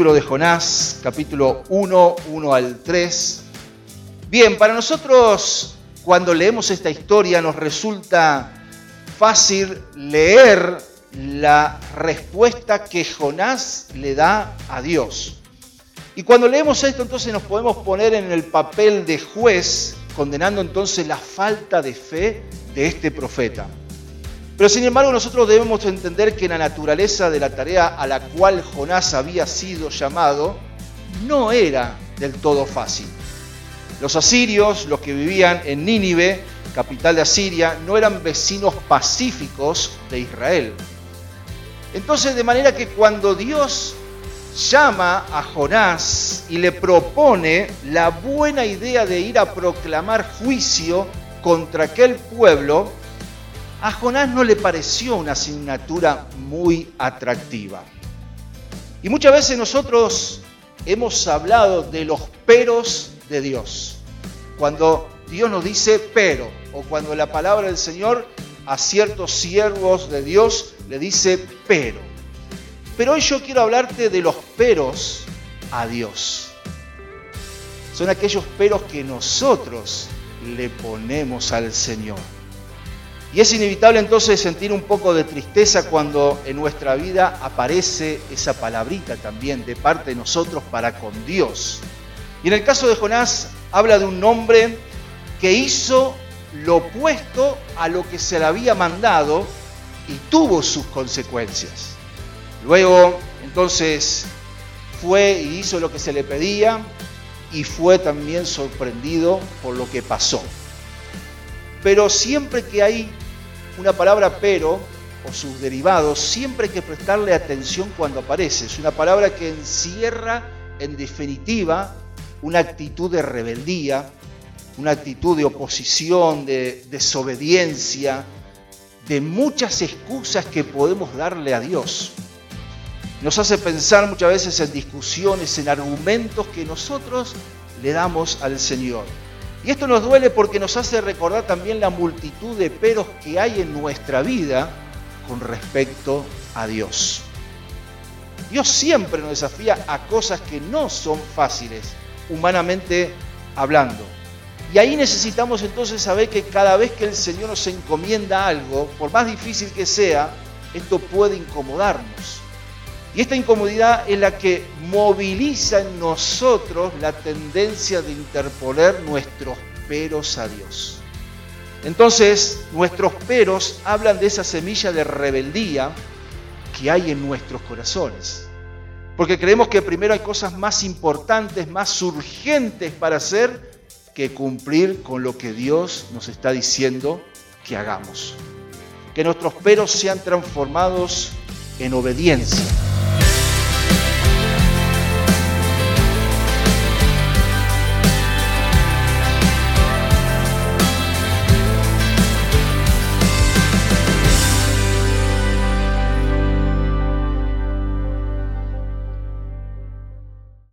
libro de Jonás, capítulo 1, 1 al 3. Bien, para nosotros cuando leemos esta historia nos resulta fácil leer la respuesta que Jonás le da a Dios. Y cuando leemos esto entonces nos podemos poner en el papel de juez, condenando entonces la falta de fe de este profeta. Pero sin embargo nosotros debemos entender que la naturaleza de la tarea a la cual Jonás había sido llamado no era del todo fácil. Los asirios, los que vivían en Nínive, capital de Asiria, no eran vecinos pacíficos de Israel. Entonces, de manera que cuando Dios llama a Jonás y le propone la buena idea de ir a proclamar juicio contra aquel pueblo, a Jonás no le pareció una asignatura muy atractiva. Y muchas veces nosotros hemos hablado de los peros de Dios. Cuando Dios nos dice pero, o cuando la palabra del Señor a ciertos siervos de Dios le dice pero. Pero hoy yo quiero hablarte de los peros a Dios. Son aquellos peros que nosotros le ponemos al Señor. Y es inevitable entonces sentir un poco de tristeza cuando en nuestra vida aparece esa palabrita también de parte de nosotros para con Dios. Y en el caso de Jonás habla de un hombre que hizo lo opuesto a lo que se le había mandado y tuvo sus consecuencias. Luego, entonces, fue y hizo lo que se le pedía y fue también sorprendido por lo que pasó. Pero siempre que hay una palabra pero o sus derivados, siempre hay que prestarle atención cuando aparece. Es una palabra que encierra en definitiva una actitud de rebeldía, una actitud de oposición, de desobediencia, de muchas excusas que podemos darle a Dios. Nos hace pensar muchas veces en discusiones, en argumentos que nosotros le damos al Señor. Y esto nos duele porque nos hace recordar también la multitud de peros que hay en nuestra vida con respecto a Dios. Dios siempre nos desafía a cosas que no son fáciles, humanamente hablando. Y ahí necesitamos entonces saber que cada vez que el Señor nos encomienda algo, por más difícil que sea, esto puede incomodarnos. Y esta incomodidad es la que moviliza en nosotros la tendencia de interponer nuestros peros a Dios. Entonces, nuestros peros hablan de esa semilla de rebeldía que hay en nuestros corazones. Porque creemos que primero hay cosas más importantes, más urgentes para hacer que cumplir con lo que Dios nos está diciendo que hagamos. Que nuestros peros sean transformados en obediencia